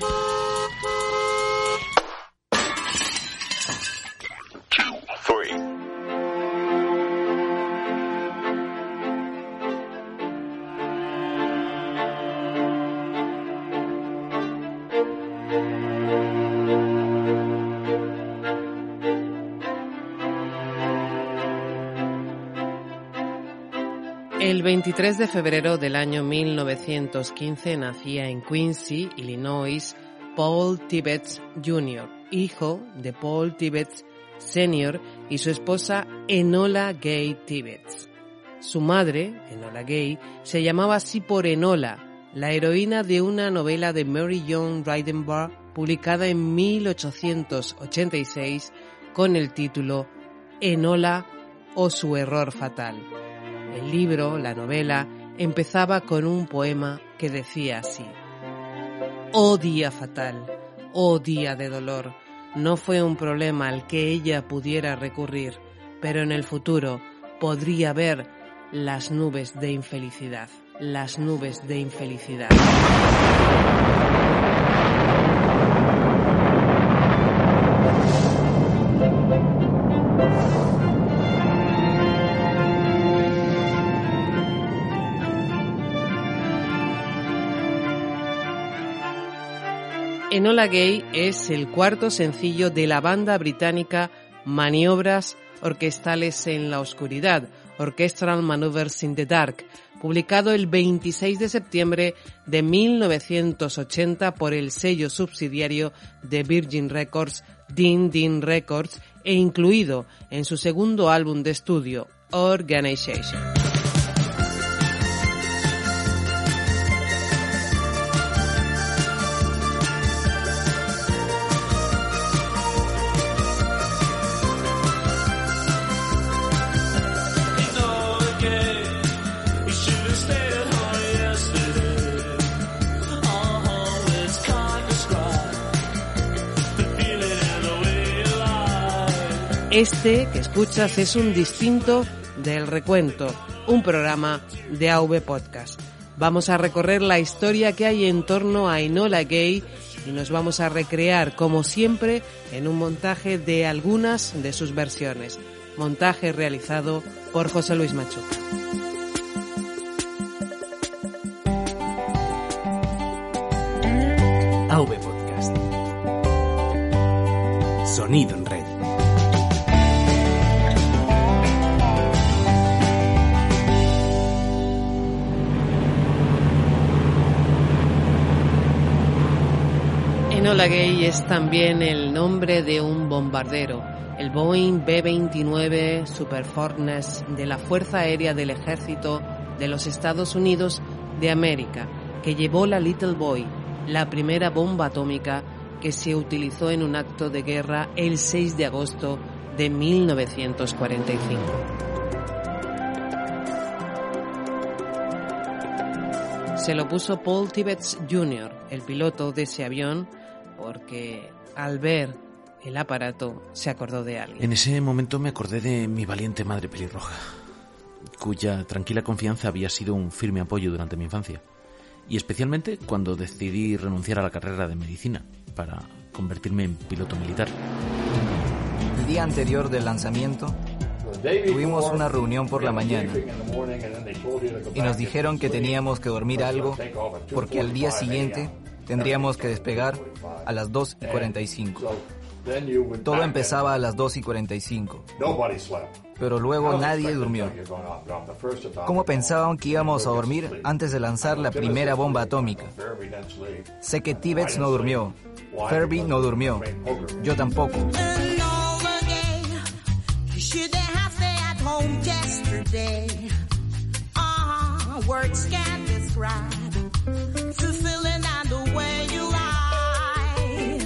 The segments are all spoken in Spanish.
Two, three. El 23 de febrero del año 1915 nacía en Quincy, Illinois, Paul Tibbets Jr., hijo de Paul Tibbets Sr. y su esposa Enola Gay Tibbets. Su madre, Enola Gay, se llamaba así por Enola, la heroína de una novela de Mary John Ridenbar publicada en 1886 con el título Enola o su error fatal. El libro, la novela, empezaba con un poema que decía así. Oh día fatal, oh día de dolor, no fue un problema al que ella pudiera recurrir, pero en el futuro podría ver las nubes de infelicidad, las nubes de infelicidad. Enola Gay es el cuarto sencillo de la banda británica Maniobras Orquestales en la Oscuridad, Orchestral Maneuvers in the Dark, publicado el 26 de septiembre de 1980 por el sello subsidiario de Virgin Records, Din Din Records, e incluido en su segundo álbum de estudio, Organization. Este que escuchas es un distinto del recuento, un programa de AV Podcast. Vamos a recorrer la historia que hay en torno a Enola Gay y nos vamos a recrear, como siempre, en un montaje de algunas de sus versiones. Montaje realizado por José Luis Machuca. Sonido Gay es también el nombre de un bombardero, el Boeing B-29 Super Fortress de la Fuerza Aérea del Ejército de los Estados Unidos de América, que llevó la Little Boy, la primera bomba atómica que se utilizó en un acto de guerra el 6 de agosto de 1945. Se lo puso Paul Tibbets Jr., el piloto de ese avión, porque al ver el aparato se acordó de alguien. En ese momento me acordé de mi valiente madre pelirroja, cuya tranquila confianza había sido un firme apoyo durante mi infancia, y especialmente cuando decidí renunciar a la carrera de medicina para convertirme en piloto militar. El día anterior del lanzamiento, tuvimos una reunión por la mañana y nos dijeron que teníamos que dormir algo porque al día siguiente tendríamos que despegar a las 2 y 45. Todo empezaba a las 2 y 45. Pero luego nadie durmió. ¿Cómo pensaban que íbamos a dormir antes de lanzar la primera bomba atómica? Sé que Tibbets no durmió. Ferby no durmió. Yo tampoco.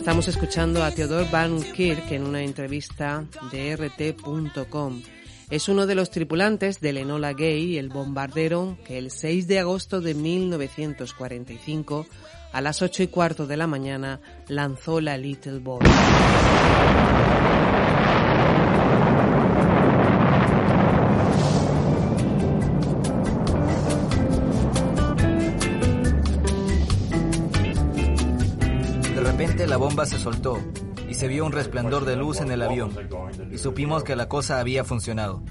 Estamos escuchando a Theodor Van Kirk en una entrevista de rt.com. Es uno de los tripulantes del Enola Gay, el bombardero que el 6 de agosto de 1945, a las 8 y cuarto de la mañana, lanzó la Little Boy. Se soltó y se vio un resplandor de luz en el avión y supimos que la cosa había funcionado.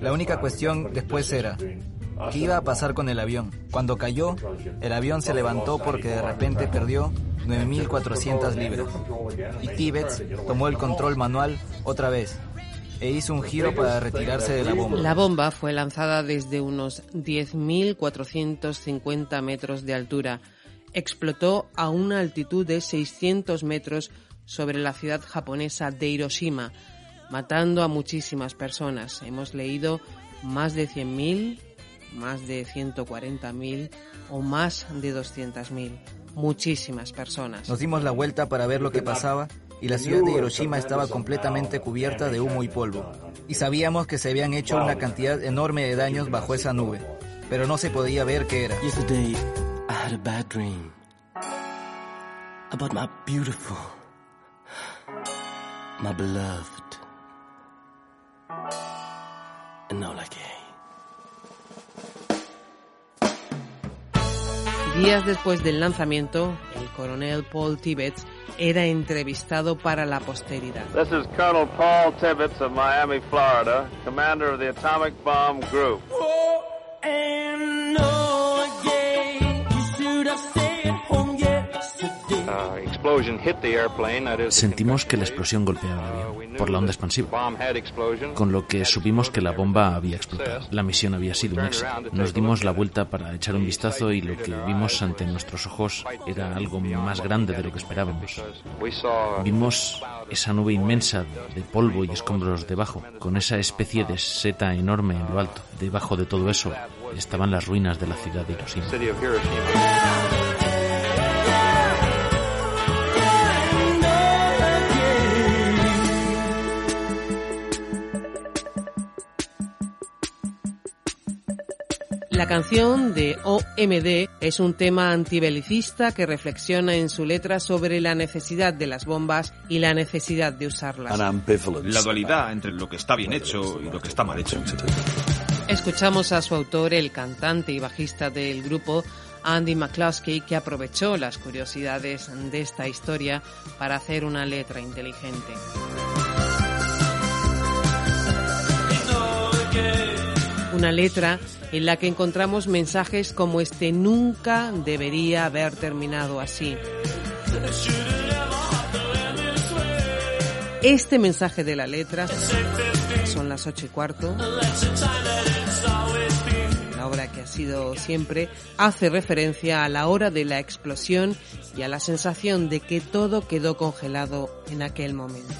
La única cuestión después era, ¿qué iba a pasar con el avión? Cuando cayó, el avión se levantó porque de repente perdió 9.400 libras y Tibets tomó el control manual otra vez e hizo un giro para retirarse de la bomba. La bomba fue lanzada desde unos 10.450 metros de altura explotó a una altitud de 600 metros sobre la ciudad japonesa de Hiroshima, matando a muchísimas personas. Hemos leído más de 100.000, más de 140.000 o más de 200.000. Muchísimas personas. Nos dimos la vuelta para ver lo que pasaba y la ciudad de Hiroshima estaba completamente cubierta de humo y polvo. Y sabíamos que se habían hecho una cantidad enorme de daños bajo esa nube, pero no se podía ver qué era. I had a bad dream about my beautiful, my beloved Enola Gay. Días después del lanzamiento, el coronel Paul Tibbets era entrevistado para la posteridad. This is Colonel Paul Tibbets of Miami, Florida, commander of the Atomic Bomb Group. Sentimos que la explosión golpeaba el avión por la onda expansiva, con lo que supimos que la bomba había explotado. La misión había sido un éxito. Nos dimos la vuelta para echar un vistazo y lo que vimos ante nuestros ojos era algo más grande de lo que esperábamos. Vimos esa nube inmensa de polvo y escombros debajo, con esa especie de seta enorme en lo alto. Debajo de todo eso estaban las ruinas de la ciudad de Hiroshima. La canción de OMD es un tema antibelicista que reflexiona en su letra sobre la necesidad de las bombas y la necesidad de usarlas. La dualidad entre lo que está bien hecho y lo que está mal hecho. Escuchamos a su autor, el cantante y bajista del grupo, Andy McCluskey, que aprovechó las curiosidades de esta historia para hacer una letra inteligente. Una letra en la que encontramos mensajes como este nunca debería haber terminado así. Este mensaje de la letra son las ocho y cuarto. La obra que ha sido siempre hace referencia a la hora de la explosión y a la sensación de que todo quedó congelado en aquel momento.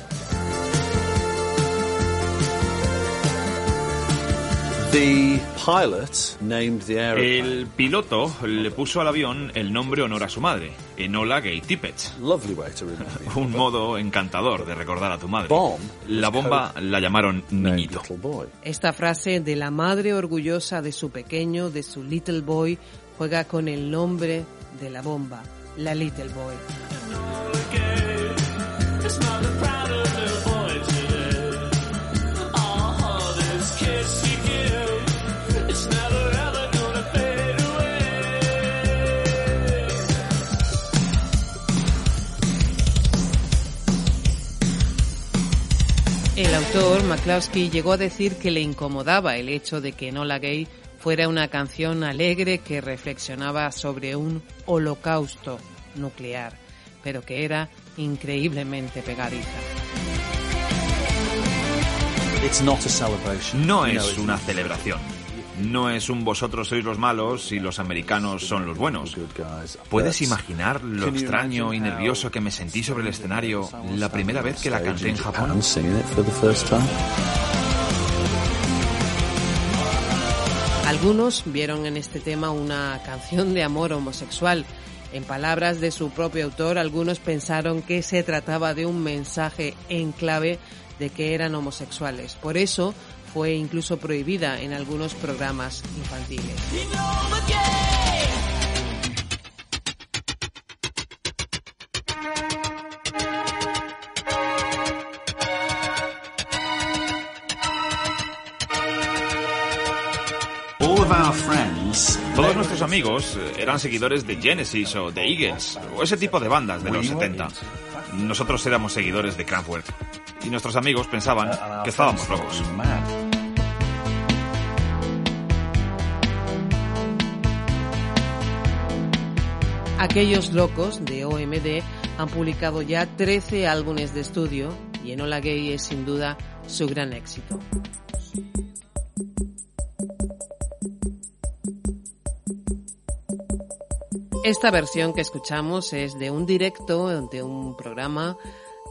El piloto le puso al avión el nombre honor a su madre, Enola Gay Tippett. Un modo encantador de recordar a tu madre. La bomba la llamaron niñito. Esta frase de la madre orgullosa de su pequeño, de su little boy, juega con el nombre de la bomba, la little boy. El autor, McCluskey, llegó a decir que le incomodaba el hecho de que Enola Gay fuera una canción alegre que reflexionaba sobre un holocausto nuclear, pero que era increíblemente pegadiza. No es una celebración. No es un vosotros sois los malos y los americanos son los buenos. ¿Puedes imaginar lo extraño y nervioso que me sentí sobre el escenario la primera vez que la canté en Japón? Algunos vieron en este tema una canción de amor homosexual En palabras de su propio autor, algunos pensaron que se trataba de un mensaje en clave de que eran homosexuales. Por eso fue incluso prohibida en algunos programas infantiles. Todos nuestros amigos eh, eran seguidores de Genesis o de Eagles o ese tipo de bandas de los 70. Nosotros éramos seguidores de Kraftwerk y nuestros amigos pensaban que estábamos locos. Aquellos locos de OMD han publicado ya 13 álbumes de estudio y Enola Gay es sin duda su gran éxito. Esta versión que escuchamos es de un directo de un programa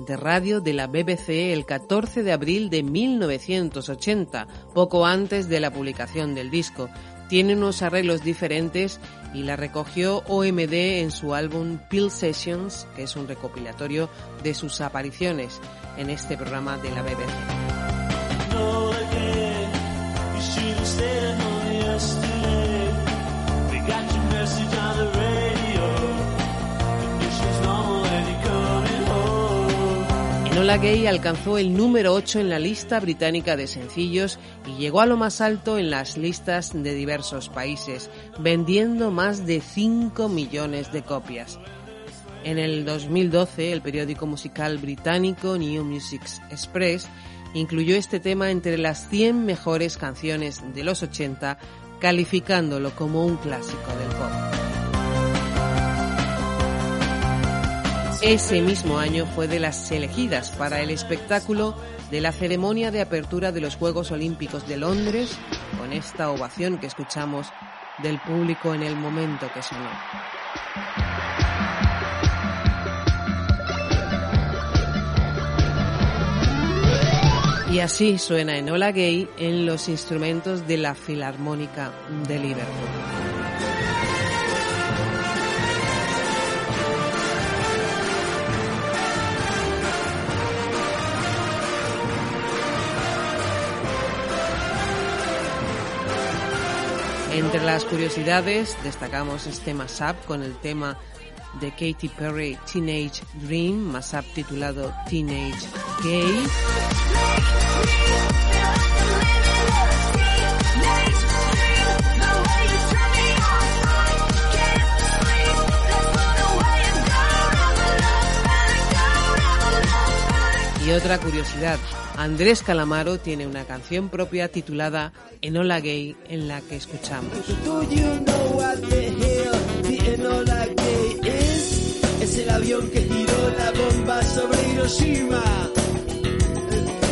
de radio de la BBC el 14 de abril de 1980, poco antes de la publicación del disco. Tiene unos arreglos diferentes y la recogió OMD en su álbum Pill Sessions, que es un recopilatorio de sus apariciones en este programa de la BBC. Enola Gay alcanzó el número 8 en la lista británica de sencillos y llegó a lo más alto en las listas de diversos países, vendiendo más de 5 millones de copias. En el 2012, el periódico musical británico New Music Express incluyó este tema entre las 100 mejores canciones de los 80, calificándolo como un clásico del pop. Ese mismo año fue de las elegidas para el espectáculo de la ceremonia de apertura de los Juegos Olímpicos de Londres, con esta ovación que escuchamos del público en el momento que sonó. Y así suena Enola Gay en los instrumentos de la Filarmónica de Liverpool. Entre las curiosidades destacamos este mashup con el tema de Katy Perry Teenage Dream, mashup titulado Teenage Gay. Y otra curiosidad, Andrés Calamaro tiene una canción propia titulada Enola Gay en la que escuchamos. Es el avión que tiró la bomba sobre Hiroshima.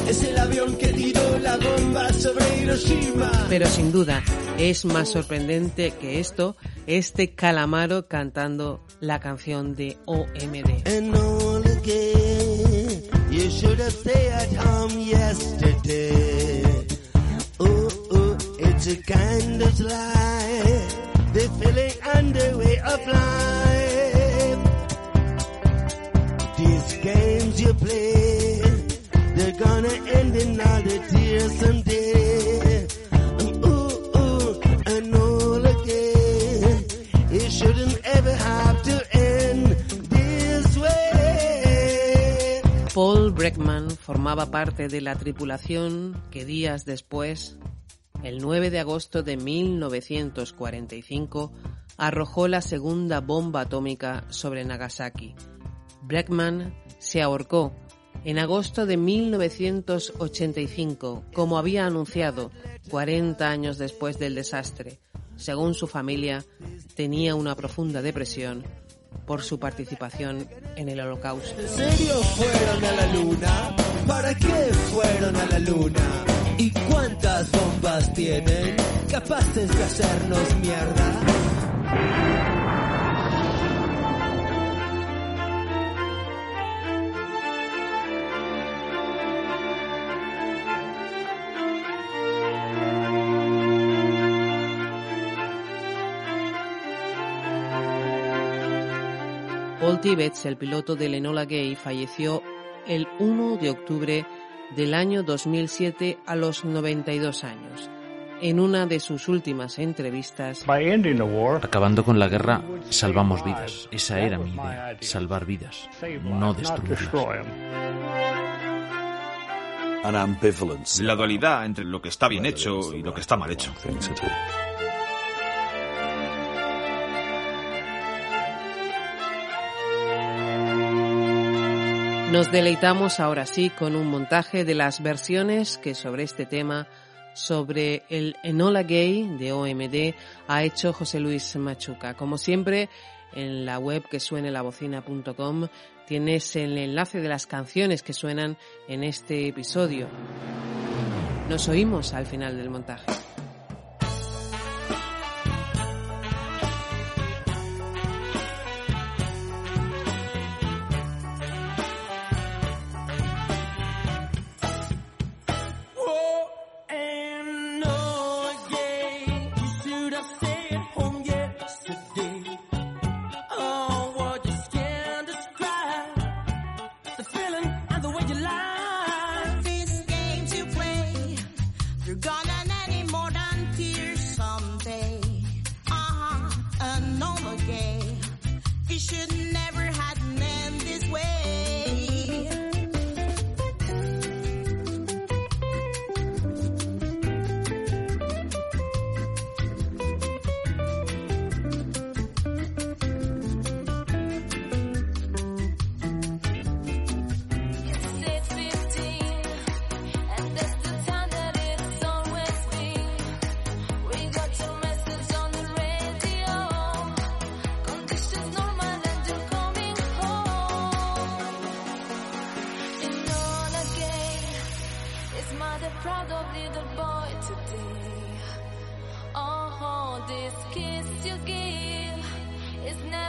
Es el avión que tiró la bomba sobre Hiroshima. Pero sin duda, es más sorprendente que esto, este Calamaro cantando la canción de OMD. Should have stayed home um, yesterday. Oh, oh, it's a kind of life. The feeling and the way of life. These games you play, they're gonna end in all the tears someday. Breckman formaba parte de la tripulación que días después, el 9 de agosto de 1945, arrojó la segunda bomba atómica sobre Nagasaki. Breckman se ahorcó en agosto de 1985, como había anunciado 40 años después del desastre. Según su familia, tenía una profunda depresión por su participación en el holocausto. ¿En serio fueron a la luna? ¿Para qué fueron a la luna? ¿Y cuántas bombas tienen capaces de hacernos mierda? Paul Tibbets, el piloto del Enola Gay, falleció el 1 de octubre del año 2007 a los 92 años. En una de sus últimas entrevistas, acabando con la guerra, salvamos vidas. Esa era mi idea, salvar vidas, no destruirlas. La dualidad entre lo que está bien hecho y lo que está mal hecho. Nos deleitamos ahora sí con un montaje de las versiones que sobre este tema, sobre el Enola Gay de OMD, ha hecho José Luis Machuca. Como siempre, en la web que suene la bocina.com tienes el enlace de las canciones que suenan en este episodio. Nos oímos al final del montaje. you give. Is not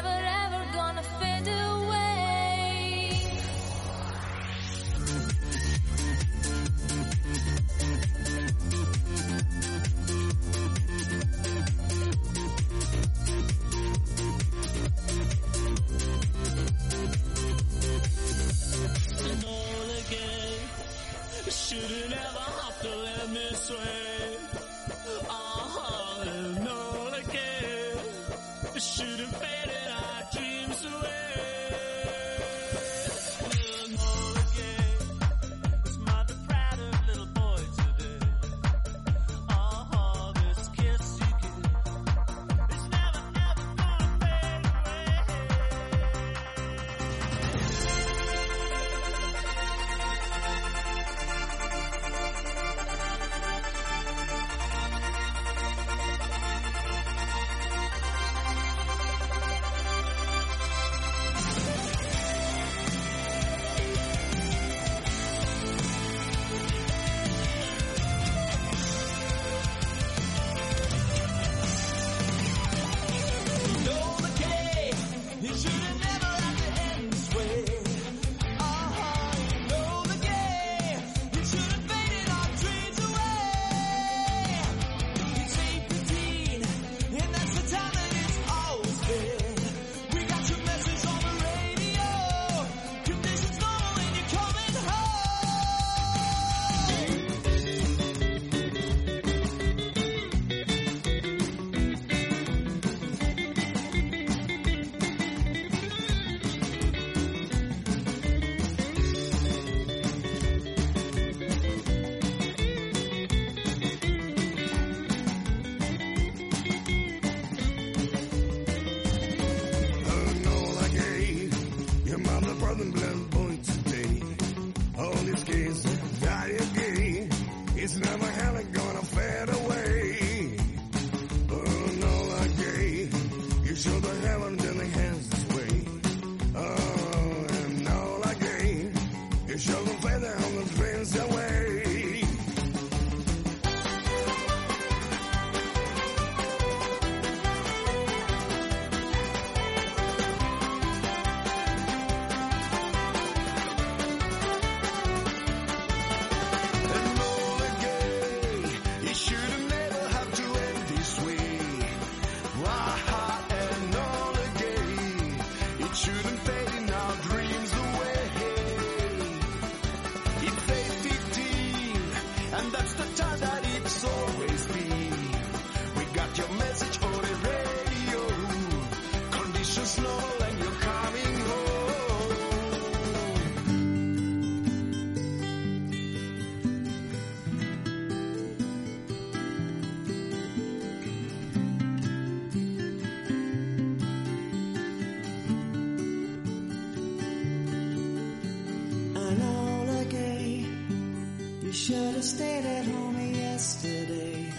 have stayed at home yesterday.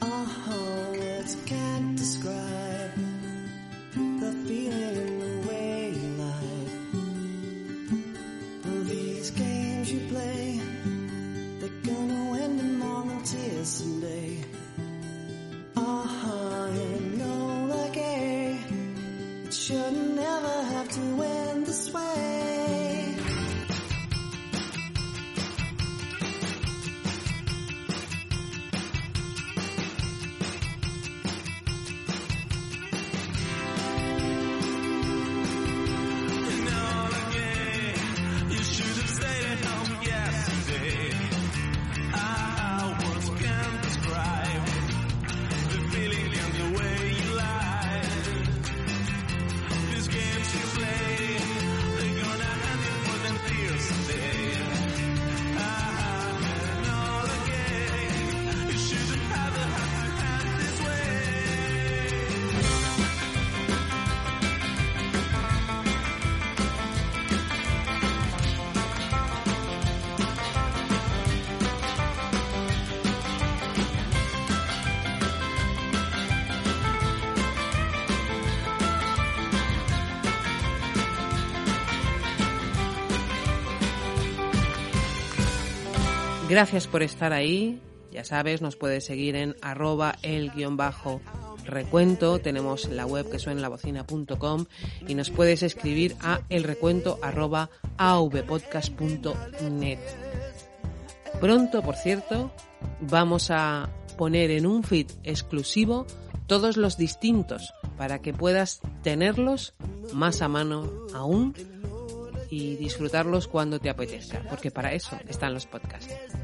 Oh, words can't describe the feeling in the way you lied. Well, these games you play, they're gonna end in more tears someday. Oh, you know the game should never have to end this way. Gracias por estar ahí. Ya sabes, nos puedes seguir en arroba el guion bajo recuento. Tenemos la web que suena lavocina.com y nos puedes escribir a elrecuento arroba avpodcast.net. Pronto, por cierto, vamos a poner en un feed exclusivo todos los distintos para que puedas tenerlos más a mano aún y disfrutarlos cuando te apetezca, porque para eso están los podcasts.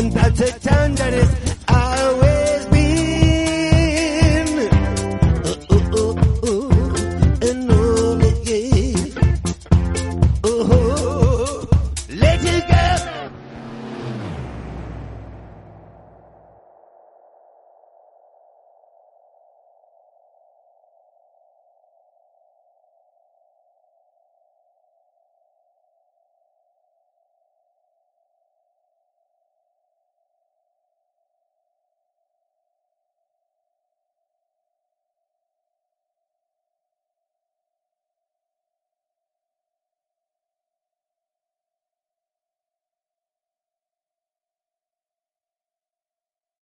and that's a and that is